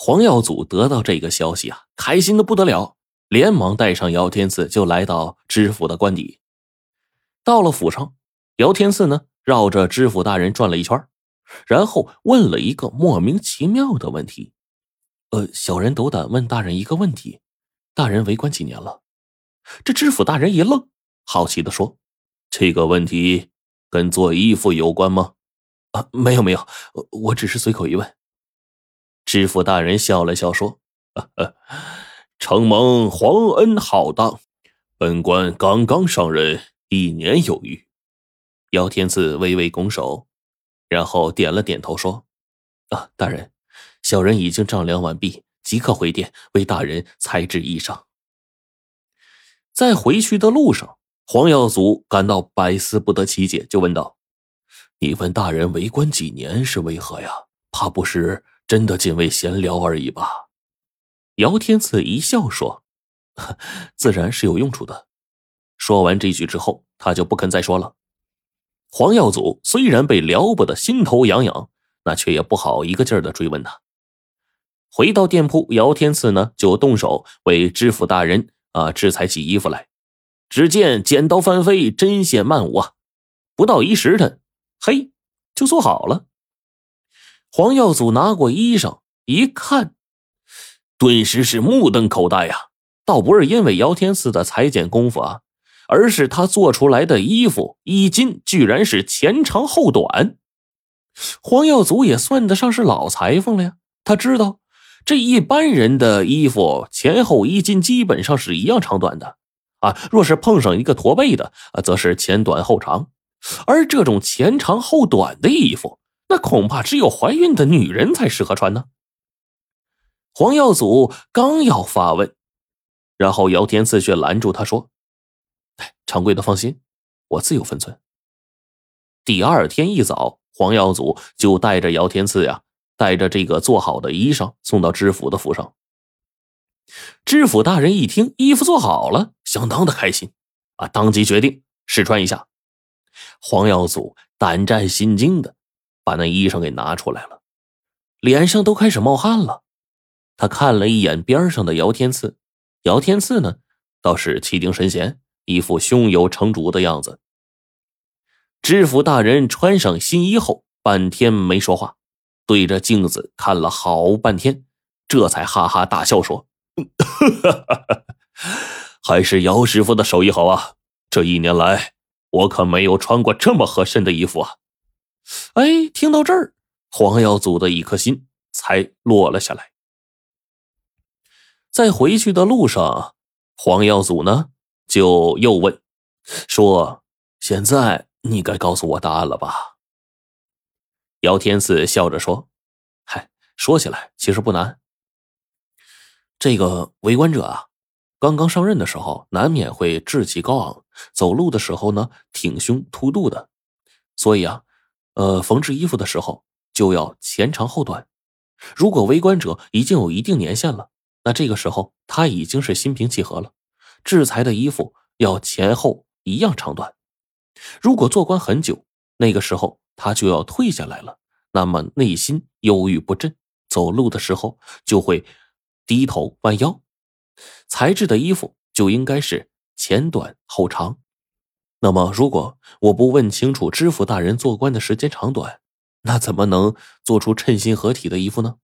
黄耀祖得到这个消息啊，开心的不得了，连忙带上姚天赐就来到知府的官邸。到了府上，姚天赐呢绕着知府大人转了一圈，然后问了一个莫名其妙的问题：“呃，小人斗胆问大人一个问题，大人为官几年了？”这知府大人一愣，好奇的说：“这个问题跟做衣服有关吗？”“啊，没有没有，我只是随口一问。”知府大人笑了笑说：“承蒙皇恩浩荡，本官刚刚上任一年有余。”姚天赐微微拱手，然后点了点头说：“啊，大人，小人已经丈量完毕，即刻回殿为大人裁制衣裳。”在回去的路上，黄耀祖感到百思不得其解，就问道：“你问大人为官几年是为何呀？怕不是真的仅为闲聊而已吧？”姚天赐一笑说：“ 自然是有用处的。”说完这句之后，他就不肯再说了。黄耀祖虽然被撩拨的心头痒痒，那却也不好一个劲儿的追问他。回到店铺，姚天赐呢就动手为知府大人。啊！制裁起衣服来，只见剪刀翻飞，针线漫舞啊！不到一时辰，嘿，就做好了。黄耀祖拿过衣裳一看，顿时是目瞪口呆呀！倒不是因为姚天赐的裁剪功夫啊，而是他做出来的衣服衣襟居然是前长后短。黄耀祖也算得上是老裁缝了呀，他知道。这一般人的衣服前后衣襟基本上是一样长短的，啊，若是碰上一个驼背的，则是前短后长。而这种前长后短的衣服，那恐怕只有怀孕的女人才适合穿呢。黄耀祖刚要发问，然后姚天赐却拦住他说：“哎，掌柜的放心，我自有分寸。”第二天一早，黄耀祖就带着姚天赐呀。带着这个做好的衣裳送到知府的府上。知府大人一听衣服做好了，相当的开心啊，当即决定试穿一下。黄耀祖胆战心惊的把那衣裳给拿出来了，脸上都开始冒汗了。他看了一眼边上的姚天赐，姚天赐呢倒是气定神闲，一副胸有成竹的样子。知府大人穿上新衣后，半天没说话。对着镜子看了好半天，这才哈哈大笑说：“还是姚师傅的手艺好啊！这一年来，我可没有穿过这么合身的衣服啊！”哎，听到这儿，黄耀祖的一颗心才落了下来。在回去的路上，黄耀祖呢就又问说：“现在你该告诉我答案了吧？”姚天赐笑着说：“嗨，说起来其实不难。这个为官者啊，刚刚上任的时候，难免会志气高昂，走路的时候呢挺胸凸肚的，所以啊，呃，缝制衣服的时候就要前长后短。如果为官者已经有一定年限了，那这个时候他已经是心平气和了，制裁的衣服要前后一样长短。如果做官很久，那个时候。”他就要退下来了，那么内心忧郁不振，走路的时候就会低头弯腰。材质的衣服就应该是前短后长。那么，如果我不问清楚知府大人做官的时间长短，那怎么能做出称心合体的衣服呢？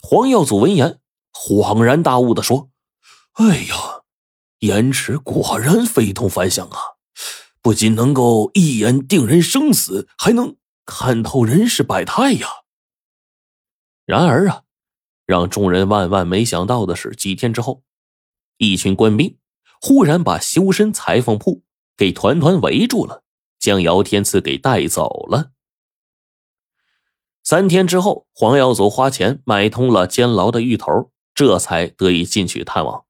黄耀祖闻言恍然大悟的说：“哎呀，言迟果然非同凡响啊！”不仅能够一眼定人生死，还能看透人世百态呀。然而啊，让众人万万没想到的是，几天之后，一群官兵忽然把修身裁缝铺给团团围住了，将姚天赐给带走了。三天之后，黄耀祖花钱买通了监牢的狱头，这才得以进去探望。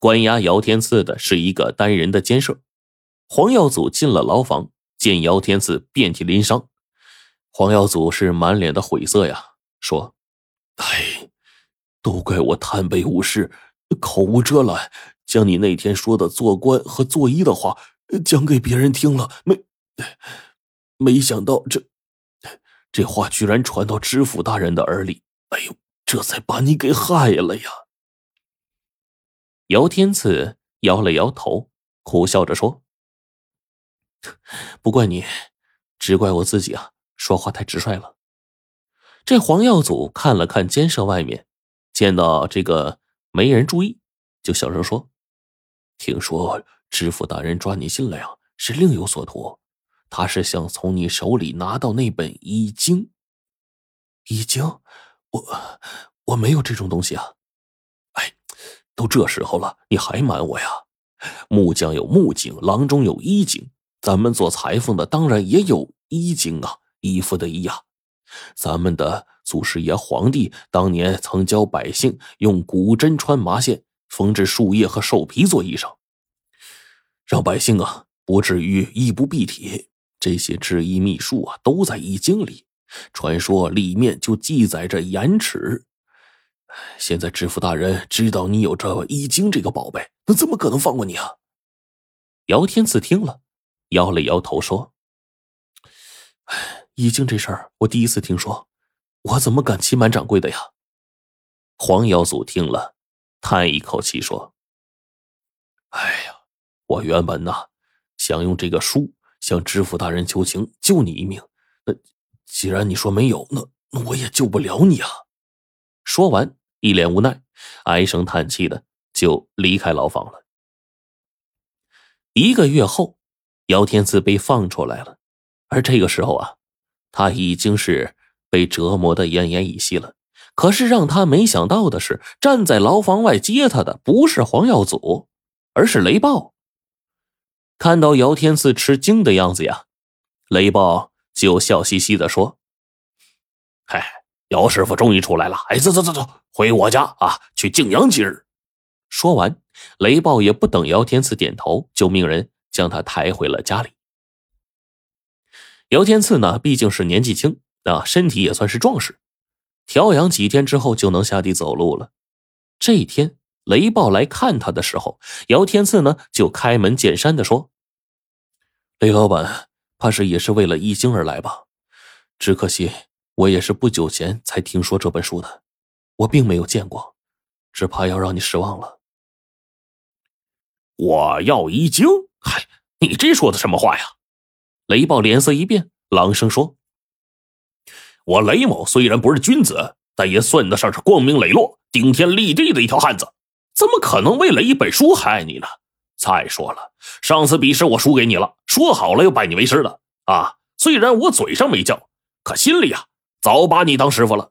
关押姚天赐的是一个单人的监舍。黄耀祖进了牢房，见姚天赐遍体鳞伤，黄耀祖是满脸的悔色呀，说：“哎，都怪我贪杯误事，口无遮拦，将你那天说的做官和做医的话讲给别人听了，没没想到这这话居然传到知府大人的耳里，哎呦，这才把你给害了呀。姚天赐摇了摇头，苦笑着说：“不怪你，只怪我自己啊，说话太直率了。”这黄耀祖看了看监舍外面，见到这个没人注意，就小声说：“听说知府大人抓你进来啊，是另有所图，他是想从你手里拿到那本易经。易经，我我没有这种东西啊！哎，都这时候了，你还瞒我呀？木匠有木经，郎中有衣经，咱们做裁缝的当然也有衣经啊，衣服的衣呀。”咱们的祖师爷皇帝当年曾教百姓用古针穿麻线，缝制树叶和兽皮做衣裳，让百姓啊不至于衣不蔽体。这些制衣秘术啊都在易经里，传说里面就记载着延迟。现在知府大人知道你有这易经这个宝贝，那怎么可能放过你啊？姚天赐听了，摇了摇头说：“唉。”易经这事儿，我第一次听说，我怎么敢欺瞒掌柜的呀？黄瑶祖听了，叹一口气说：“哎呀，我原本呐，想用这个书向知府大人求情，救你一命。那既然你说没有，那那我也救不了你啊。”说完，一脸无奈，唉声叹气的就离开牢房了。一个月后，姚天赐被放出来了，而这个时候啊。他已经是被折磨的奄奄一息了，可是让他没想到的是，站在牢房外接他的不是黄耀祖，而是雷暴。看到姚天赐吃惊的样子呀，雷暴就笑嘻嘻的说：“嗨，姚师傅终于出来了！哎，走走走走，回我家啊，去静养几日。”说完，雷暴也不等姚天赐点头，就命人将他抬回了家里。姚天赐呢，毕竟是年纪轻啊，身体也算是壮实，调养几天之后就能下地走路了。这一天，雷暴来看他的时候，姚天赐呢就开门见山的说：“雷老板，怕是也是为了易经而来吧？只可惜我也是不久前才听说这本书的，我并没有见过，只怕要让你失望了。”我要易经？嗨，你这说的什么话呀？雷暴脸色一变，朗声说：“我雷某虽然不是君子，但也算得上是光明磊落、顶天立地的一条汉子，怎么可能为了一本书害你呢？再说了，上次比试我输给你了，说好了要拜你为师的啊！虽然我嘴上没叫，可心里啊早把你当师傅了。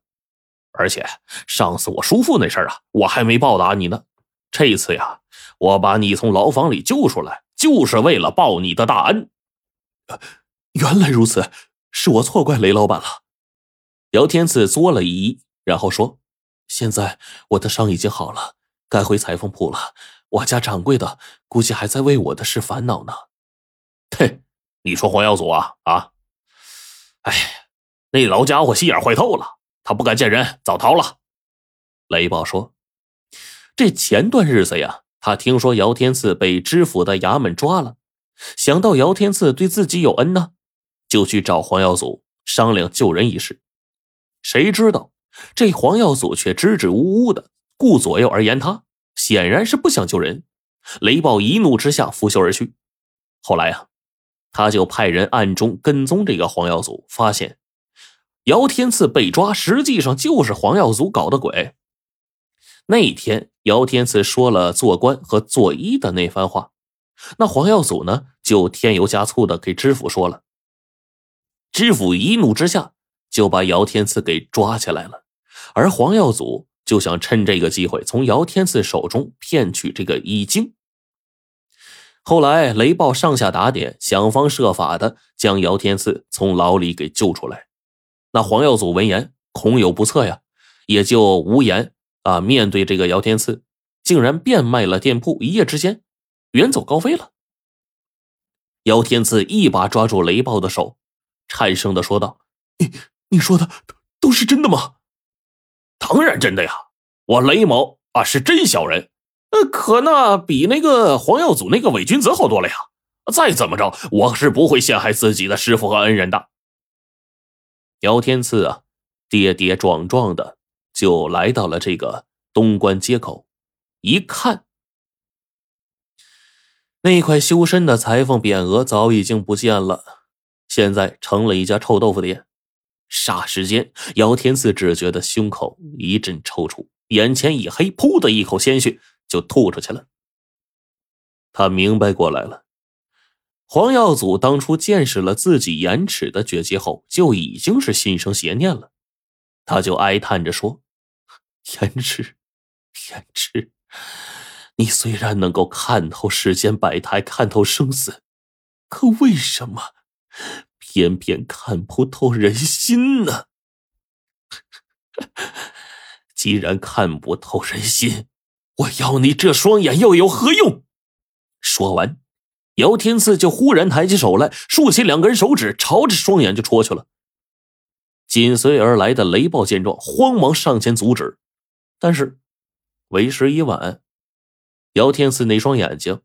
而且上次我叔父那事儿啊，我还没报答你呢。这次呀，我把你从牢房里救出来，就是为了报你的大恩。”原来如此，是我错怪雷老板了。姚天赐作了一揖，然后说：“现在我的伤已经好了，该回裁缝铺了。我家掌柜的估计还在为我的事烦恼呢。”嘿，你说黄耀祖啊啊！哎，那老家伙心眼坏透了，他不敢见人，早逃了。雷暴说：“这前段日子呀，他听说姚天赐被知府的衙门抓了。”想到姚天赐对自己有恩呢，就去找黄耀祖商量救人一事。谁知道这黄耀祖却支支吾吾的，顾左右而言他，显然是不想救人。雷暴一怒之下拂袖而去。后来啊，他就派人暗中跟踪这个黄耀祖，发现姚天赐被抓，实际上就是黄耀祖搞的鬼。那一天姚天赐说了做官和做医的那番话。那黄耀祖呢，就添油加醋的给知府说了。知府一怒之下，就把姚天赐给抓起来了。而黄耀祖就想趁这个机会，从姚天赐手中骗取这个易经。后来雷暴上下打点，想方设法的将姚天赐从牢里给救出来。那黄耀祖闻言恐有不测呀，也就无言啊。面对这个姚天赐，竟然变卖了店铺，一夜之间。远走高飞了。姚天赐一把抓住雷暴的手，颤声的说道：“你说的都是真的吗？”“当然真的呀，我雷某啊是真小人，呃，可那比那个黄耀祖那个伪君子好多了呀。再怎么着，我是不会陷害自己的师傅和恩人的。”姚天赐啊，跌跌撞撞的就来到了这个东关街口，一看，那块修身的裁缝匾额早已经不见了，现在成了一家臭豆腐店。霎时间，姚天赐只觉得胸口一阵抽搐，眼前一黑，噗的一口鲜血就吐出去了。他明白过来了，黄耀祖当初见识了自己延迟的绝技后，就已经是心生邪念了。他就哀叹着说：“言迟，言迟，你虽然能够看透世间百态，看透生死，可为什么偏偏看不透人心呢？既然看不透人心，我要你这双眼又有何用？”说完，姚天赐就忽然抬起手来，竖起两根手指，朝着双眼就戳去了。紧随而来的雷暴见状，慌忙上前阻止，但是为时已晚。姚天赐那双眼睛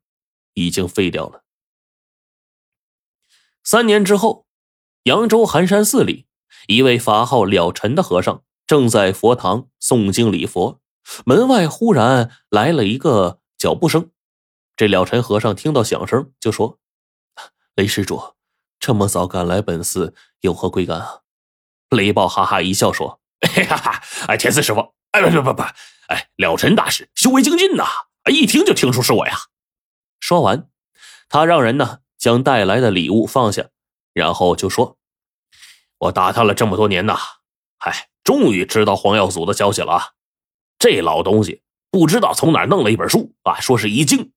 已经废掉了。三年之后，扬州寒山寺里，一位法号了尘的和尚正在佛堂诵经礼佛，门外忽然来了一个脚步声。这了尘和尚听到响声，就说：“雷 施主，这么早赶来本寺，有何贵干啊？”雷暴哈哈一笑说：“哈哈，哎，天赐师傅，哎，不不不不，哎，了尘大师修为精进呐，一听就听出是我呀。”说完，他让人呢将带来的礼物放下，然后就说：“我打探了这么多年呐，嗨，终于知道黄耀祖的消息了啊！这老东西不知道从哪弄了一本书啊，说是易经。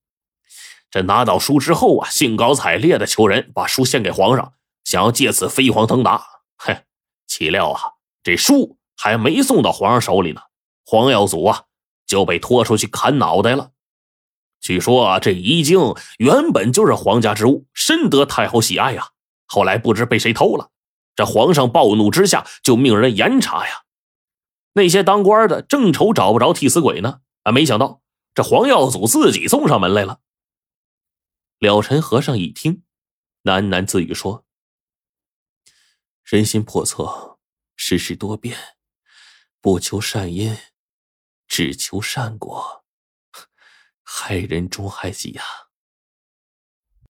这拿到书之后啊，兴高采烈的求人把书献给皇上，想要借此飞黄腾达。嘿。”岂料啊，这书还没送到皇上手里呢，黄耀祖啊就被拖出去砍脑袋了。据说啊，这遗经原本就是皇家之物，深得太后喜爱呀。后来不知被谁偷了，这皇上暴怒之下就命人严查呀。那些当官的正愁找不着替死鬼呢，啊，没想到这黄耀祖自己送上门来了。了尘和尚一听，喃喃自语说。人心叵测，世事多变，不求善因，只求善果，害人终害己呀。